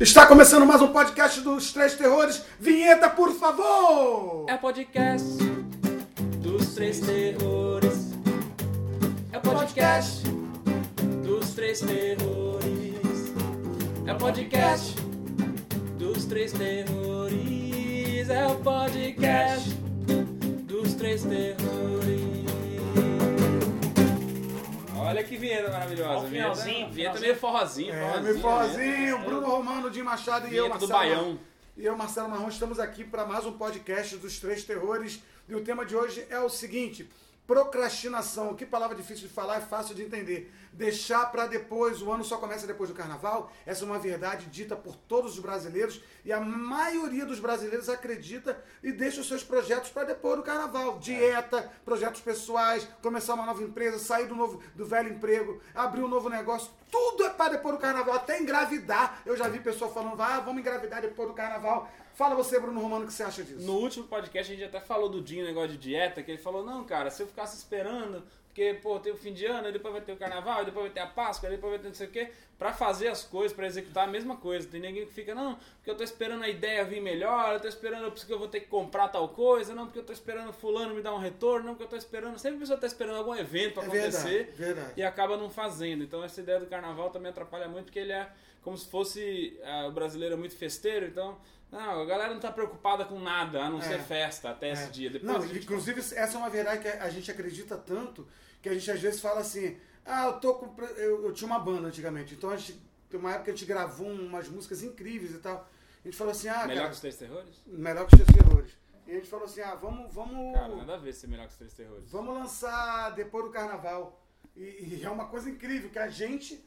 Está começando mais um podcast dos Três Terrores. Vinheta, por favor! É o podcast dos três terrores. É o podcast dos três terrores. É o podcast dos três terrores. É o podcast dos três terrores. Olha que vinheta maravilhosa. Ó, finalzinho, vinheta, vinheta meio forrozinho. É, meu forrozinho, né? Bruno Romano, Jim Machado e eu, Vinheta do Marcelo. Baião. E eu, Marcelo Marrom, estamos aqui para mais um podcast dos Três Terrores. E o tema de hoje é o seguinte: procrastinação. Que palavra difícil de falar, é fácil de entender. Deixar para depois, o ano só começa depois do carnaval. Essa é uma verdade dita por todos os brasileiros e a maioria dos brasileiros acredita e deixa os seus projetos para depois do carnaval. Dieta, projetos pessoais, começar uma nova empresa, sair do, novo, do velho emprego, abrir um novo negócio. Tudo é para depois do carnaval, até engravidar. Eu já vi pessoa falando, ah, vamos engravidar depois do carnaval. Fala você, Bruno Romano, o que você acha disso? No último podcast a gente até falou do Dinho, negócio de dieta, que ele falou, não, cara, se eu ficasse esperando, porque, pô, tem o fim de ano, depois vai ter o carnaval, depois vai ter a Páscoa, depois vai ter não sei o quê, pra fazer as coisas, pra executar a mesma coisa. Tem ninguém que fica, não, porque eu tô esperando a ideia vir melhor, eu tô esperando porque eu vou ter que comprar tal coisa, não, porque eu tô esperando fulano me dar um retorno, não, porque eu tô esperando. Sempre a pessoa tá esperando algum evento pra É acontecer verdade, verdade. e acaba não fazendo. Então essa ideia do carnaval também atrapalha muito, porque ele é como se fosse ah, o brasileiro é muito festeiro, então. Não, a galera não tá preocupada com nada, a não É. ser festa até esse É. dia. Depois Não, gente inclusive essa é uma verdade que a gente acredita tanto que a gente às vezes fala assim, ah, eu tô com. Eu, eu tinha uma banda antigamente, então a gente. Tem uma época que a gente gravou umas músicas incríveis e tal. A gente falou assim, ah, Melhor cara, que os Três Terrores? melhor que os Três terrores. E a gente falou assim, ah, vamos, vamos. Cara, nada a ver ser melhor que os Três Terrores. Vamos lançar depois do carnaval. E, e é uma coisa incrível que a gente.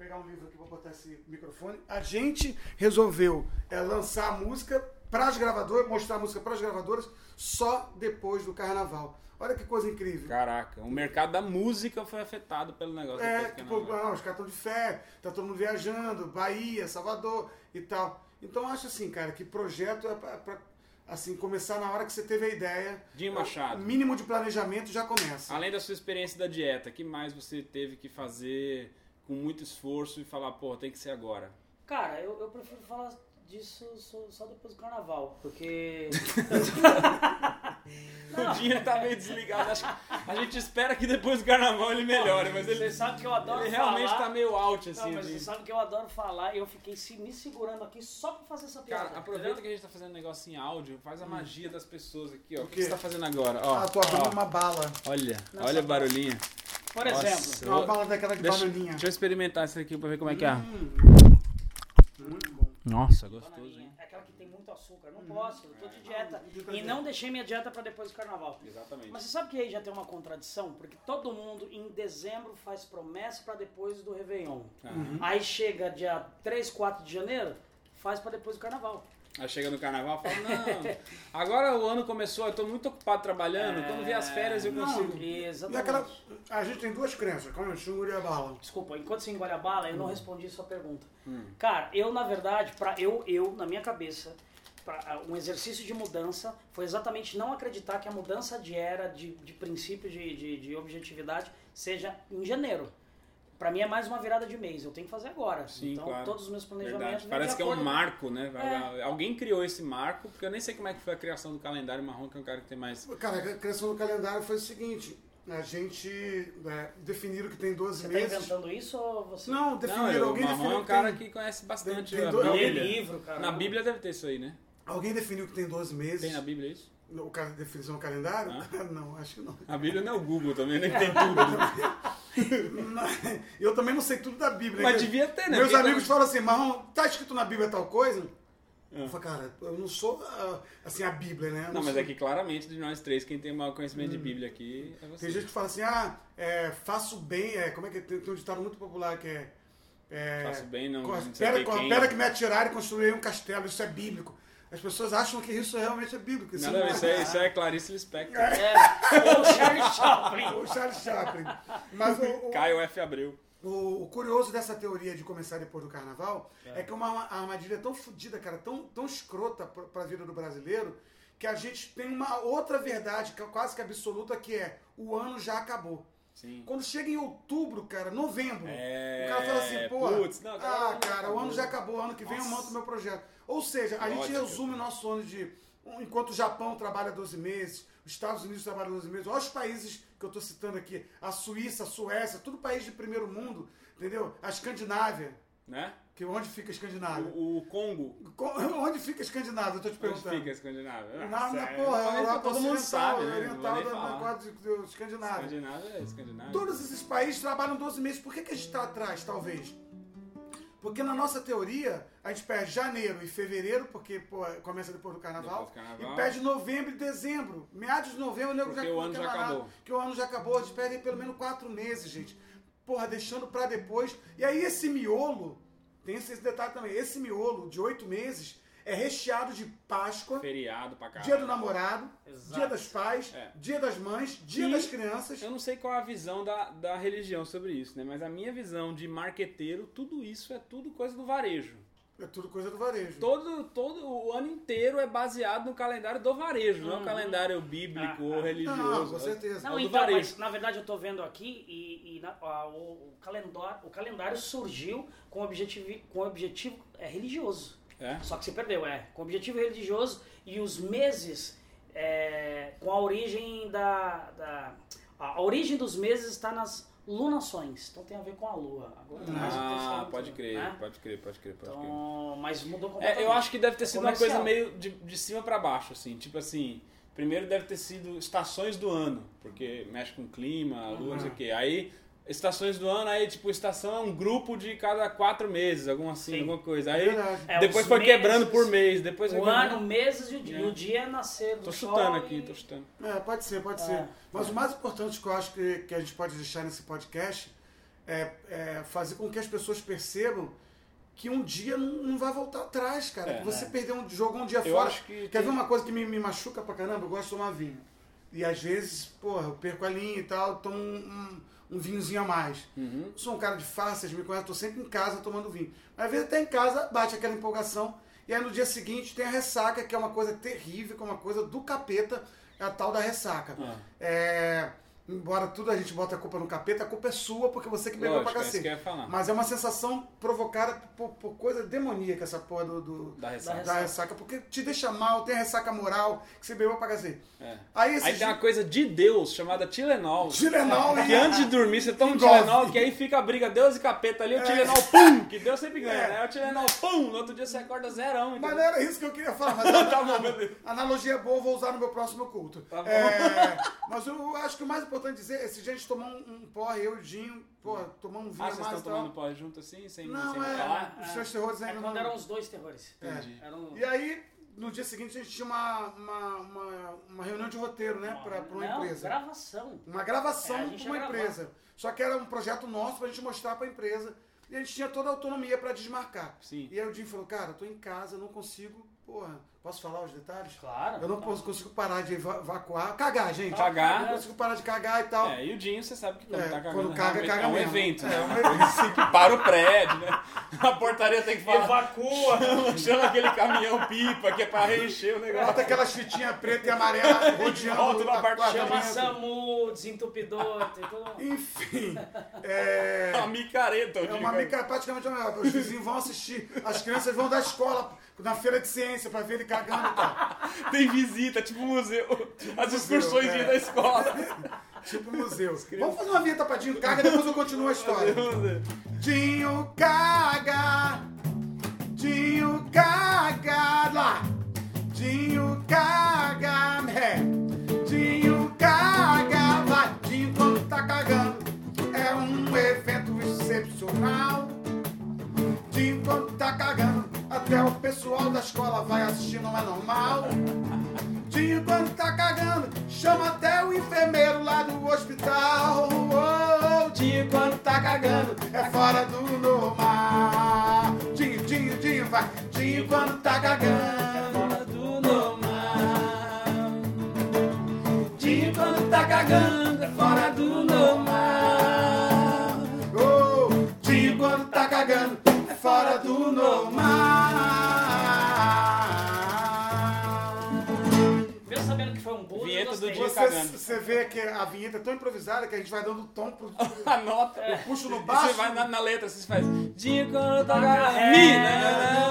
Vou pegar um livro aqui, vou botar esse microfone. A gente resolveu é, lançar a música para as gravadoras, mostrar a música para as gravadoras só depois do carnaval. Olha que coisa incrível. Caraca, o mercado da música foi afetado pelo negócio. É, tipo, não, os caras estão de fé, tá todo mundo viajando, Bahia, Salvador e tal. Então acho assim, cara, que projeto é pra, pra, assim, começar na hora que você teve a ideia. Dinho Machado. O mínimo de planejamento já começa. Além da sua experiência da dieta, que mais você teve que fazer com muito esforço e falar, pô, tem que ser agora? Cara, eu, eu prefiro falar disso só, só depois do carnaval, porque. O Dinho tá meio desligado. Acho que a gente espera que depois do carnaval ele melhore, mas ele, Você sabe que eu adoro ele realmente falar. tá meio out, Não, assim. mas de- você sabe que eu adoro falar e eu fiquei se, me segurando aqui só pra fazer essa piada. Cara, aproveita entendeu? que a gente tá fazendo negócio em áudio, faz a magia das pessoas aqui, ó. O que quê? você tá fazendo agora? Ó, Ah, tô abrindo ó. uma bala. Olha, Nossa, olha o barulhinho. Por Nossa. exemplo, Eu- Uma bala daquela de Deixa, bananinha. deixa eu experimentar isso aqui pra ver como é que é. Hum, muito bom. Nossa, gostoso, bananinha, hein? é aquela que tem muito açúcar. Não posso, eu tô de dieta. de E não deixei minha dieta pra depois do carnaval. Exatamente. Mas você sabe que aí já tem uma contradição? Porque todo mundo em dezembro faz promessa pra depois do Réveillon. Aham. Aí chega dia 3, 4 de janeiro, faz pra depois do carnaval. Aí chega no carnaval e fala, não, agora o ano começou, eu tô muito ocupado trabalhando, quando vier as férias eu Não, consigo. E Exatamente. aquela. A gente tem duas crenças, como eu e a bala. Desculpa, enquanto você engole a bala, eu não respondi sua pergunta. Hum. Cara, eu na verdade, para eu, eu na minha cabeça, pra, um exercício de mudança foi exatamente não acreditar que a mudança de era, de, de princípio de, de, de objetividade, seja em janeiro. Pra mim é mais uma virada de mês, eu tenho que fazer agora. Sim, então claro. todos os meus planejamentos. Parece que é um marco, né? Alguém criou esse marco, porque eu nem sei como é que foi a criação do calendário marrom, que é um cara que tem mais. Cara, a criação do calendário foi o seguinte: a gente é, definiram que tem 12 Você tá meses. inventando isso ou você. Não, Não, definiram, eu, o alguém marrom definiu é um que cara tem, que conhece bastante tem Lê Bíblia. livro, cara. Na Bíblia deve ter isso aí, né? Alguém definiu que tem 12 meses. Tem na Bíblia isso? O cara definição do calendário? não, acho que não. A Bíblia não é o Google também, né? Que tem tudo. Eu também não sei tudo da Bíblia. Mas né? devia ter, né? Meus amigos falam assim, Marrom, tá escrito na Bíblia tal coisa? Ah. Eu falo, cara, eu não sou ah, assim a Bíblia, né? Eu Não, mas sou- é que claramente de nós três, quem tem maior conhecimento de Bíblia aqui é você. Tem gente que fala assim, ah, é, faço bem, é, como é que é? tem, tem um ditado muito popular que é. é Faço bem, não- com não sei pedra, quem- com a quem- pedra que me atirarem construirei um castelo, isso é bíblico. As pessoas acham que isso realmente é bíblico. Isso a não ver, isso é, isso é Clarice Lispector. É, ou Charlie Chaplin. O Charles Chaplin. Mas o, o- Caio F. Abreu. O, o curioso dessa teoria de começar depois do carnaval é, que é uma armadilha tão fodida, cara, tão, tão escrota pra, pra vida do brasileiro, que a gente tem uma outra verdade, que é quase que absoluta, que é o ano já acabou. Sim. Quando chega em outubro, cara, novembro, É, o cara fala assim, pô, putz, não, cara, ah, não, cara, o acabou. ano já acabou, ano que vem eu Nossa. monto meu projeto. Ou seja, a gente Lógico. resume o nosso ano de. Enquanto o Japão trabalha 12 meses, os Estados Unidos trabalham 12 meses, olha os países que eu estou citando aqui, a Suíça, a Suécia, tudo país de primeiro mundo, entendeu? A Escandinávia, Né? Que onde fica a Escandinávia? O, o Congo. Co- Onde fica a Escandinávia? Eu tô te Onde perguntando. fica a Escandinávia? Na, na porra, mas Europa todo mundo sabe, né? Oriental da, na quadra Escandinávia. Escandinávia é Escandinávia. Todos esses países trabalham 12 meses. Por que, que a gente está atrás, talvez? Porque na nossa teoria, a gente perde janeiro e fevereiro, porque pô, começa depois do carnaval, Depois do carnaval. e perde novembro e dezembro. Meados de novembro, o nego já o ano já nada, acabou. Que o ano já acabou, a gente perde pelo menos quatro meses, gente. Porra, deixando pra depois. E aí esse miolo, tem esse, esse detalhe também, esse miolo de oito meses é recheado de Páscoa, Feriado pra caralho. Dia do Namorado, Exato. Dia das Pais, É. Dia das Mães, Dia E das Crianças. Eu não sei qual é a visão da, da religião sobre isso, né? Mas a minha visão de marqueteiro, tudo isso é tudo coisa do varejo. É tudo coisa do varejo. Todo, todo o ano inteiro é baseado no calendário do varejo, não é Uhum. o calendário bíblico Ah, ou ah. religioso. Não, com certeza. É Não, o do então, varejo. mas na verdade eu tô vendo aqui e, e na- a- o, o calendário, o calendário surgiu com objetivo, com objetivo é, religioso. É? Só que se perdeu, é. Com objetivo religioso e os meses é, com a origem da, da- a origem dos meses está nas lunações. Então tem a ver com a lua. Agora, mais Ah, pode crer, né? pode crer, pode crer, pode crer. Então, mas mudou completamente. É, eu acho que deve ter sido uma coisa comercial. meio de, de cima pra baixo, assim. Tipo assim, primeiro deve ter sido estações do ano, porque mexe com clima, lua, não sei o quê. Aí, estações do ano, aí, tipo, estação é um grupo de cada quatro meses, alguma assim, Sim. alguma coisa. Aí, Verdade. É, depois foi meses, quebrando por mês, depois O quebrando- ano, meses e o dia. É. O dia é nascer do Tô sol chutando aqui, e- tô chutando. É, pode ser, pode É. ser. Mas o mais importante que eu acho que, que a gente pode deixar nesse podcast é, é fazer com que as pessoas percebam que um dia não, não vai voltar atrás, cara. É, que você é. perdeu um jogou um dia Eu fora. acho que Quer tem- ver uma coisa que me, me machuca pra caramba? Eu gosto de tomar vinho. E às vezes, porra, eu perco a linha e tal, tomo um, um, um vinhozinho a mais. Uhum. Sou um cara de fáceis, me conhece, tô sempre em casa tomando vinho. Mas às vezes até em casa bate aquela empolgação. E aí no dia seguinte tem a ressaca, que é uma coisa terrível, que é uma coisa do capeta, é a tal da ressaca. Ah. É, embora tudo a gente bota a culpa no capeta, a culpa é sua, porque você que bebeu Lógico, pra é cacete. que falar. Mas é uma sensação provocada por, por coisa demoníaca, essa porra do, do- Da ressaca. da ressaca. Porque te deixa mal, tem a ressaca moral, que você bebeu pra cacete. É. Aí Aí tem uma coisa de Deus chamada Tilenol. Tilenol Que e- antes de dormir você toma um. Tilenol, que aí fica a briga Deus e capeta ali, o Tilenol, pum! Que Deus sempre ganha, É. né? O Tilenol, pum! No outro dia você acorda zerão. Mas entendeu? não era isso que eu queria falar. Mas Tá bom, analogia é boa, vou usar no meu próximo culto. Tá bom. É, mas eu acho que o mais importante dizer, esse dia a gente tomou um, um porre, eu e o Dinho, pô, tomamos um vinho Ah, a vocês mais estão e tal. tomando pó junto assim, sem, Não, sem é, falar? os seus terrores É ainda quando não... eram os dois terrores. Entendi. Eram- E aí, no dia seguinte, a gente tinha uma, uma, uma, uma reunião de roteiro, né, pra, pra uma Não, empresa. gravação. Uma gravação É, a gente para uma ia gravar. empresa. Só que era um projeto nosso pra gente mostrar pra empresa. E a gente tinha toda a autonomia pra desmarcar. Sim. E aí o Jim falou, cara, eu tô em casa, eu não consigo, porra, posso falar os detalhes? Claro. Eu não posso, consigo parar de eva- evacuar, cagar, gente. Cagar. Eu não consigo parar de cagar e tal. É, e o Dinho, você sabe que quando É, tá cagando, quando caga, caga é um mesmo. evento, É, né? é um evento. Assim que para o prédio, né? A portaria tem que falar. Evacua! Chama aquele caminhão pipa que é pra reencher o negócio. Bota aquelas fitinhas preta e amarela rodeando Volta no o apartamento. Chama apartamento. SAMU, desentupidor, tem tudo. Enfim, é... Uma micareta, É uma mica praticamente uma Os vizinhos vão assistir, as crianças vão da escola na feira de ciência pra ver ele cagando e tal. Tem visita, tipo museu. As museu, excursões é. da escola. Tipo museu. Vamos fazer uma vinheta pra Dinho Caga, depois eu continuo a história. Dinho Caga, Dinho Caga, lá. Dinho Caga, excepcional. Dinho quando tá cagando, até o pessoal da escola vai assistir, não é normal. Dinho quando tá cagando, chama até o enfermeiro lá do hospital. Oh, Dinho quando tá cagando, é fora do normal. Dinho, Dinho, Dinho, vai. Dinho quando tá cagando, Fora do normal. Dinho quando tá cagando, é fora do normal. Fora do normal. Vinheta do dia Você, cagando. você vê que a vinheta é tão improvisada que a gente vai dando tom pro. Anota. Eu puxo no baixo. Você vai na, na letra, você faz. Dinho quando tá É, Mi, é, né?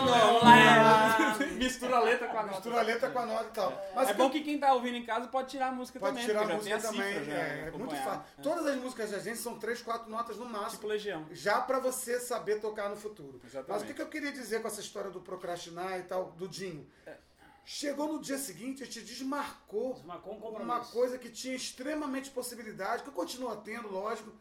Não, lá. Mistura a letra com a nota. Mistura a letra com a nota e tal. Mas É bom que quem tá ouvindo em casa pode tirar a música pode também. tirar a música a também. é, é muito fácil. Todas as músicas da gente são três, quatro notas no máximo. Tipo Legião. já para você saber tocar no futuro. Exatamente. Mas o que, que eu queria dizer com essa história do procrastinar e tal, do Dinho? Chegou no dia seguinte, a gente desmarcou Desmarcou um uma coisa que tinha extremamente possibilidade, que continua tendo, lógico,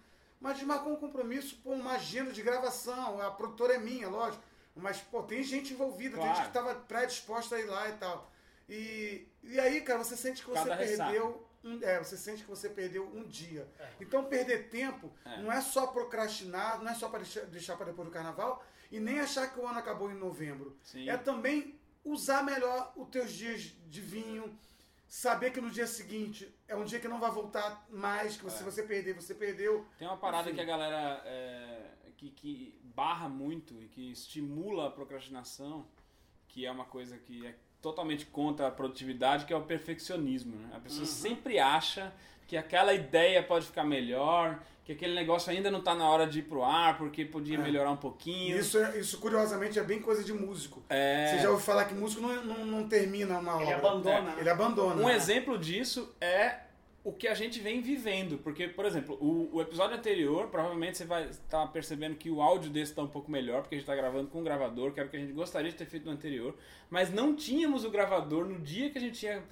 mas desmarcou um compromisso por uma agenda de gravação. A produtora é minha, lógico. Mas, pô, tem gente envolvida, tem Claro. gente que estava predisposta a ir lá e tal. E, e aí, cara, você sente que você ressaca. perdeu. Um, é, você sente que você perdeu um dia. Então, perder tempo É. não é só procrastinar, não é só para deixar, deixar para depois do carnaval e nem achar que o ano acabou em novembro. Sim. É também usar melhor os teus dias de vinho, saber que no dia seguinte é um dia que não vai voltar mais, que É. se você perder, você perdeu. Tem uma parada Enfim. que a galera é, que, que barra muito e que estimula a procrastinação, que é uma coisa que é totalmente contra a produtividade, que é o perfeccionismo. Né? A pessoa sempre acha que aquela ideia pode ficar melhor, que aquele negócio ainda não está na hora de ir pro ar, porque podia É. melhorar um pouquinho. Isso, é- isso, curiosamente, é bem coisa de músico. É. Você já ouviu falar que músico não, não, não termina uma Ele obra. abandona. né? Ele abandona. Um exemplo disso é o que a gente vem vivendo. Porque, por exemplo, o, o episódio anterior, provavelmente você vai estar percebendo que o áudio desse está um pouco melhor, porque a gente está gravando com um gravador, que era o que a gente gostaria de ter feito no anterior. Mas não tínhamos o gravador no dia que a gente tinha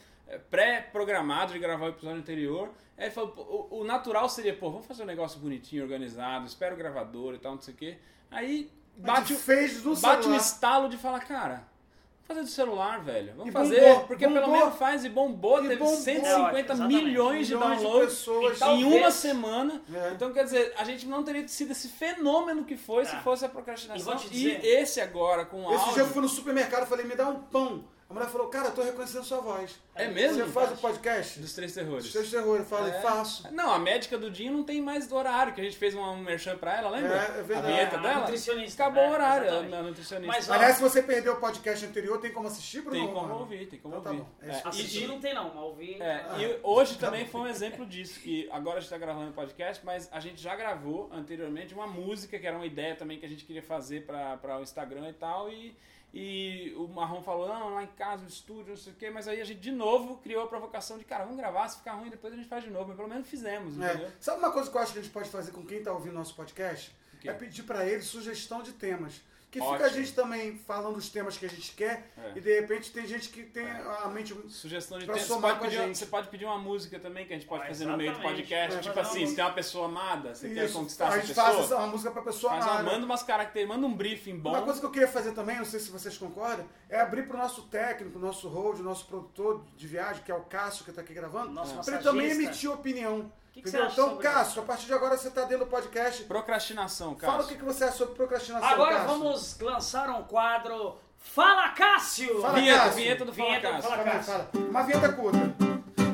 pré-programado de gravar o episódio anterior. Aí falou, pô, o, o natural seria, pô, vamos fazer um negócio bonitinho, organizado, espera o gravador e tal, não sei o quê. Aí bate o, fez do bate o celular. estalo de falar, cara, vamos fazer do celular, velho. Vamos E fazer, bombou, porque pelo bombou. menos faz e bombou, E teve bombou. 150 Exatamente. milhões de Milhões de downloads pessoas. em uma semana. É. Então, quer dizer, a gente não teria sido esse fenômeno que foi se É. fosse a E procrastinação. E, dizer- esse agora, com Esse áudio... dia eu fui no supermercado e falei, me dá um pão. A mulher falou, cara, eu tô reconhecendo sua voz. É mesmo? Você faz o podcast? Dos Três Terrores. Dos Três Terror. Eu falei, É. faço. Não, a médica do Dinho não tem mais horário, que a gente fez um, um merchan pra ela, lembra? É, é verdade. A vinheta É, a dela? nutricionista. Acabou É, o horário, a nutricionista. Mas, ó, Aliás, se você perdeu o podcast anterior, tem como assistir, Bruno? tem como Romano? ouvir, tem como Então tá ouvir. bom. É É, Assistir e- não tem não, mas ouvir... É, Ah, e hoje tá também bom. foi um exemplo disso, que agora a gente está gravando o podcast, mas a gente já gravou anteriormente uma música que era uma ideia também que a gente queria fazer para o Instagram e tal, e, e o Marrom falou, não, lá em casa, no estúdio, não sei o quê, mas aí a gente de novo criou a provocação de, cara, vamos gravar, se ficar ruim depois a gente faz de novo, mas pelo menos fizemos, entendeu? É. Sabe uma coisa que eu acho que a gente pode fazer com quem está ouvindo nosso podcast? É pedir para ele sugestão de temas. Que Ótimo. fica a gente também falando os temas que a gente quer É. e de repente tem gente que tem a mente. Sugestão de Pra tema. Você somar pode, com a pedir, gente. você pode pedir uma música também que a gente pode Ah, fazer no meio do exatamente. podcast. É, tipo assim, uma se tem uma pessoa amada, você quer Isso, conquistar a essa gente pessoa, faz essa- uma música para pessoa faz uma, amada. manda umas características, manda um briefing bom. Uma coisa que eu queria fazer também, não sei se vocês concordam, é abrir para o nosso técnico, nosso hold, nosso produtor de viagem, que é o Cássio, que está aqui gravando, Nosso para ele também emitir opinião. Que que entendeu? você acha então, sobre Cássio, isso? a partir de agora você está dentro do podcast. Procrastinação, cara. Fala o que, que você acha sobre procrastinação, Agora Cássio. vamos lançar um quadro Fala Cássio! Fala, Vinheta, Cássio. vinheta do Fala Vinheta Cássio. Fala Fala, Cássio. fala. Uma vinheta curta.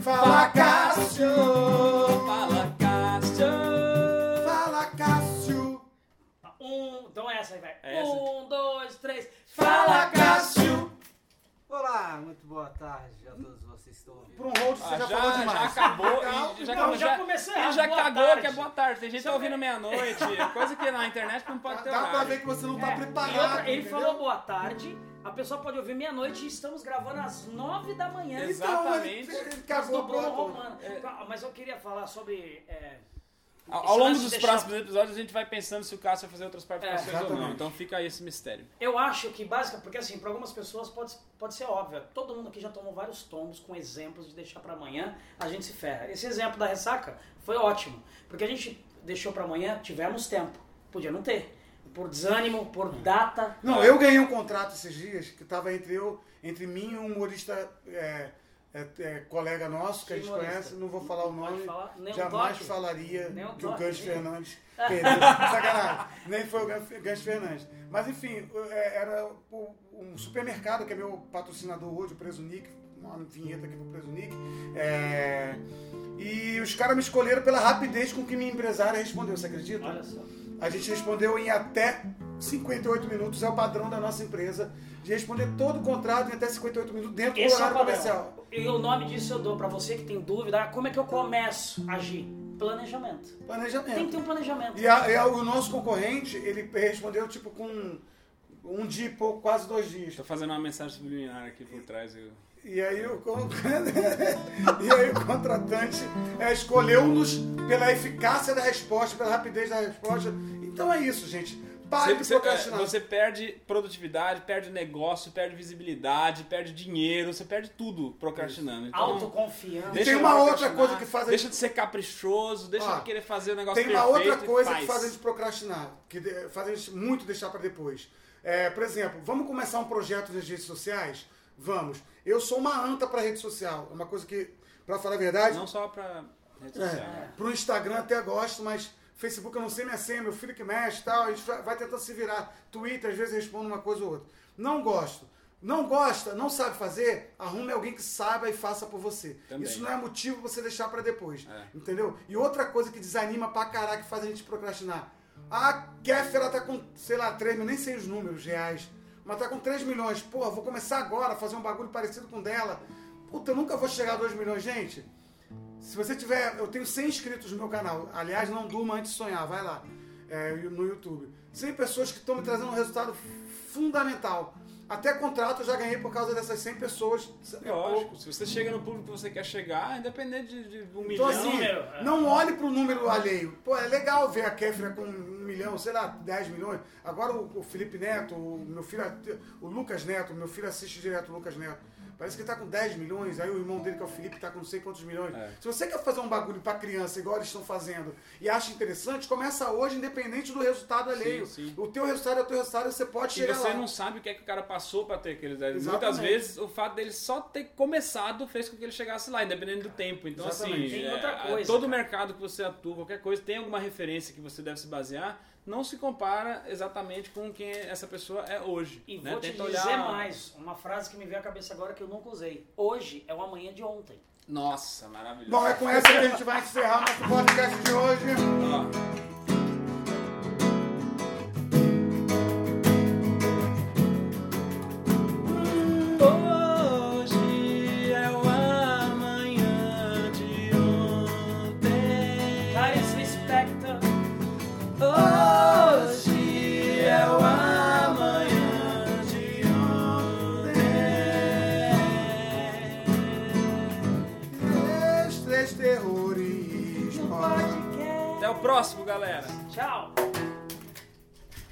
Fala, Cássio! Fala Cássio. Fala, Cássio! Um, então é essa aí, vai. É. Um, dois, três. Fala, Cássio! Olá, muito boa tarde a todos vocês que estão ouvindo. Para um hold você Ah, já, já, falou já demais. acabou. Calma, e já, não, já já, comecei ele errado. já Boa cagou tarde. que é boa tarde. Tem gente que tá ouvindo é- meia-noite. Coisa que na internet não pode ter Dá pra horário. ver que você não tá É, preparado. e outra, ele entendeu? falou boa tarde, a pessoa pode ouvir meia-noite e estamos gravando às nove da manhã. Exatamente. Então, ele, ele cagou do Bruno. Romano. Ah, Mas eu queria falar sobre. é, Ao, ao longo dos deixar- próximos episódios a gente vai pensando se o Cássio vai fazer outras participações É, ou não. Então fica aí esse mistério. Eu acho que básica, porque assim, para algumas pessoas pode, pode ser óbvio. Todo mundo aqui já tomou vários tomos com exemplos de deixar para amanhã, a gente se ferra. Esse exemplo da ressaca foi ótimo, porque a gente deixou para amanhã, tivemos tempo. Podia não ter. Por desânimo, por data. Não, eu ganhei um contrato esses dias que estava entre eu, entre mim e um humorista é, é, é, colega nosso que a Que gente conhece, não vou falar o nome, falar, jamais toque. falaria um toque, Gans nem- Fernandes. Perdeu, sacanagem. Nem foi o Gans, Gans Fernandes. Mas enfim, é, era o- um supermercado que é meu patrocinador hoje, o Preso Nick, uma vinheta aqui pro Preso Nick. É, e os caras me escolheram pela rapidez com que minha empresária respondeu, você acredita? Olha só. A gente respondeu em até 58 minutos é o padrão da nossa empresa de responder todo o contrato em até 58 minutos dentro Esse do é o horário padrão. comercial. E o nome disso eu dou pra você que tem dúvida. Ah, como é que eu começo a agir? Planejamento. Planejamento. Tem que ter um planejamento. E, a- e a- o nosso concorrente, ele respondeu tipo com um dia e pouco, quase dois dias. Tô fazendo uma mensagem subliminar aqui por trás. Eu... E aí o, e aí o contratante é, escolheu-nos pela eficácia da resposta, pela rapidez da resposta. Então é isso, gente. Pare de Você, procrastinar. é, você perde produtividade, perde negócio, perde visibilidade, perde dinheiro, você perde tudo procrastinando. Então, Autoconfiança. Tem deixa uma de outra coisa que faz a Deixa de ser caprichoso, deixa Ó, de querer fazer o negócio Tem uma perfeito outra e coisa que faz. faz a gente procrastinar, que faz a gente muito deixar para depois. É, por exemplo, vamos começar um projeto nas redes sociais? Vamos. Eu sou uma anta para rede social. É uma coisa que, para falar a verdade, Não só pra rede social. né? É, pro Instagram até gosto, mas Facebook eu não sei minha senha, meu filho que mexe tal, a gente vai tentando se virar. Twitter, às vezes respondo uma coisa ou outra. Não gosto. Não gosta, não sabe fazer, arrume alguém que saiba e faça por você. Também. Isso não é motivo pra você deixar pra depois. É. Entendeu? E outra coisa que desanima pra caralho, que faz a gente procrastinar. A Kéfera tá com, sei lá, 3 mil, nem sei os números reais, mas tá com 3 milhões. Porra, vou começar agora a fazer um bagulho parecido com o dela. Puta, eu nunca vou chegar a 2 milhões, gente. Se você tiver. Eu tenho 100 inscritos no meu canal. Aliás, não durma antes de sonhar, vai lá. é, no YouTube. 100 pessoas que estão me trazendo um resultado fundamental. Até contrato eu já ganhei por causa dessas 100 pessoas. É Lógico, se você chega no público que você quer chegar, independente de, de um Então, milhão. assim, é. não olhe pro número alheio. Pô, é legal ver a Kéfera com um milhão, sei lá, 10 milhões. Agora o, o Felipe Neto, o meu filho, o Lucas Neto, meu filho assiste direto o Lucas Neto. Parece que ele tá com 10 milhões, aí o irmão dele, que é o Felipe, tá com não sei quantos milhões. É. Se você quer fazer um bagulho pra criança, igual eles estão fazendo, e acha interessante, começa hoje, independente do resultado alheio. sim. O teu resultado é o teu resultado, e você pode E chegar você lá. não sabe o que é que o cara passou pra ter aqueles 10 Exatamente. Muitas vezes o fato dele só ter começado fez com que ele chegasse lá, independente do tempo. Então, Exatamente. assim, Tem é, outra a- coisa, todo cara. mercado que você atua, qualquer coisa, tem alguma referência que você deve se basear, não se compara exatamente com quem essa pessoa é hoje. E né? vou te Tenta dizer olhar- mais, uma frase que me veio à cabeça agora que eu nunca usei. Hoje é o amanhã de ontem. Nossa, maravilhoso. Bom, é com essa que a gente vai encerrar nosso podcast de hoje.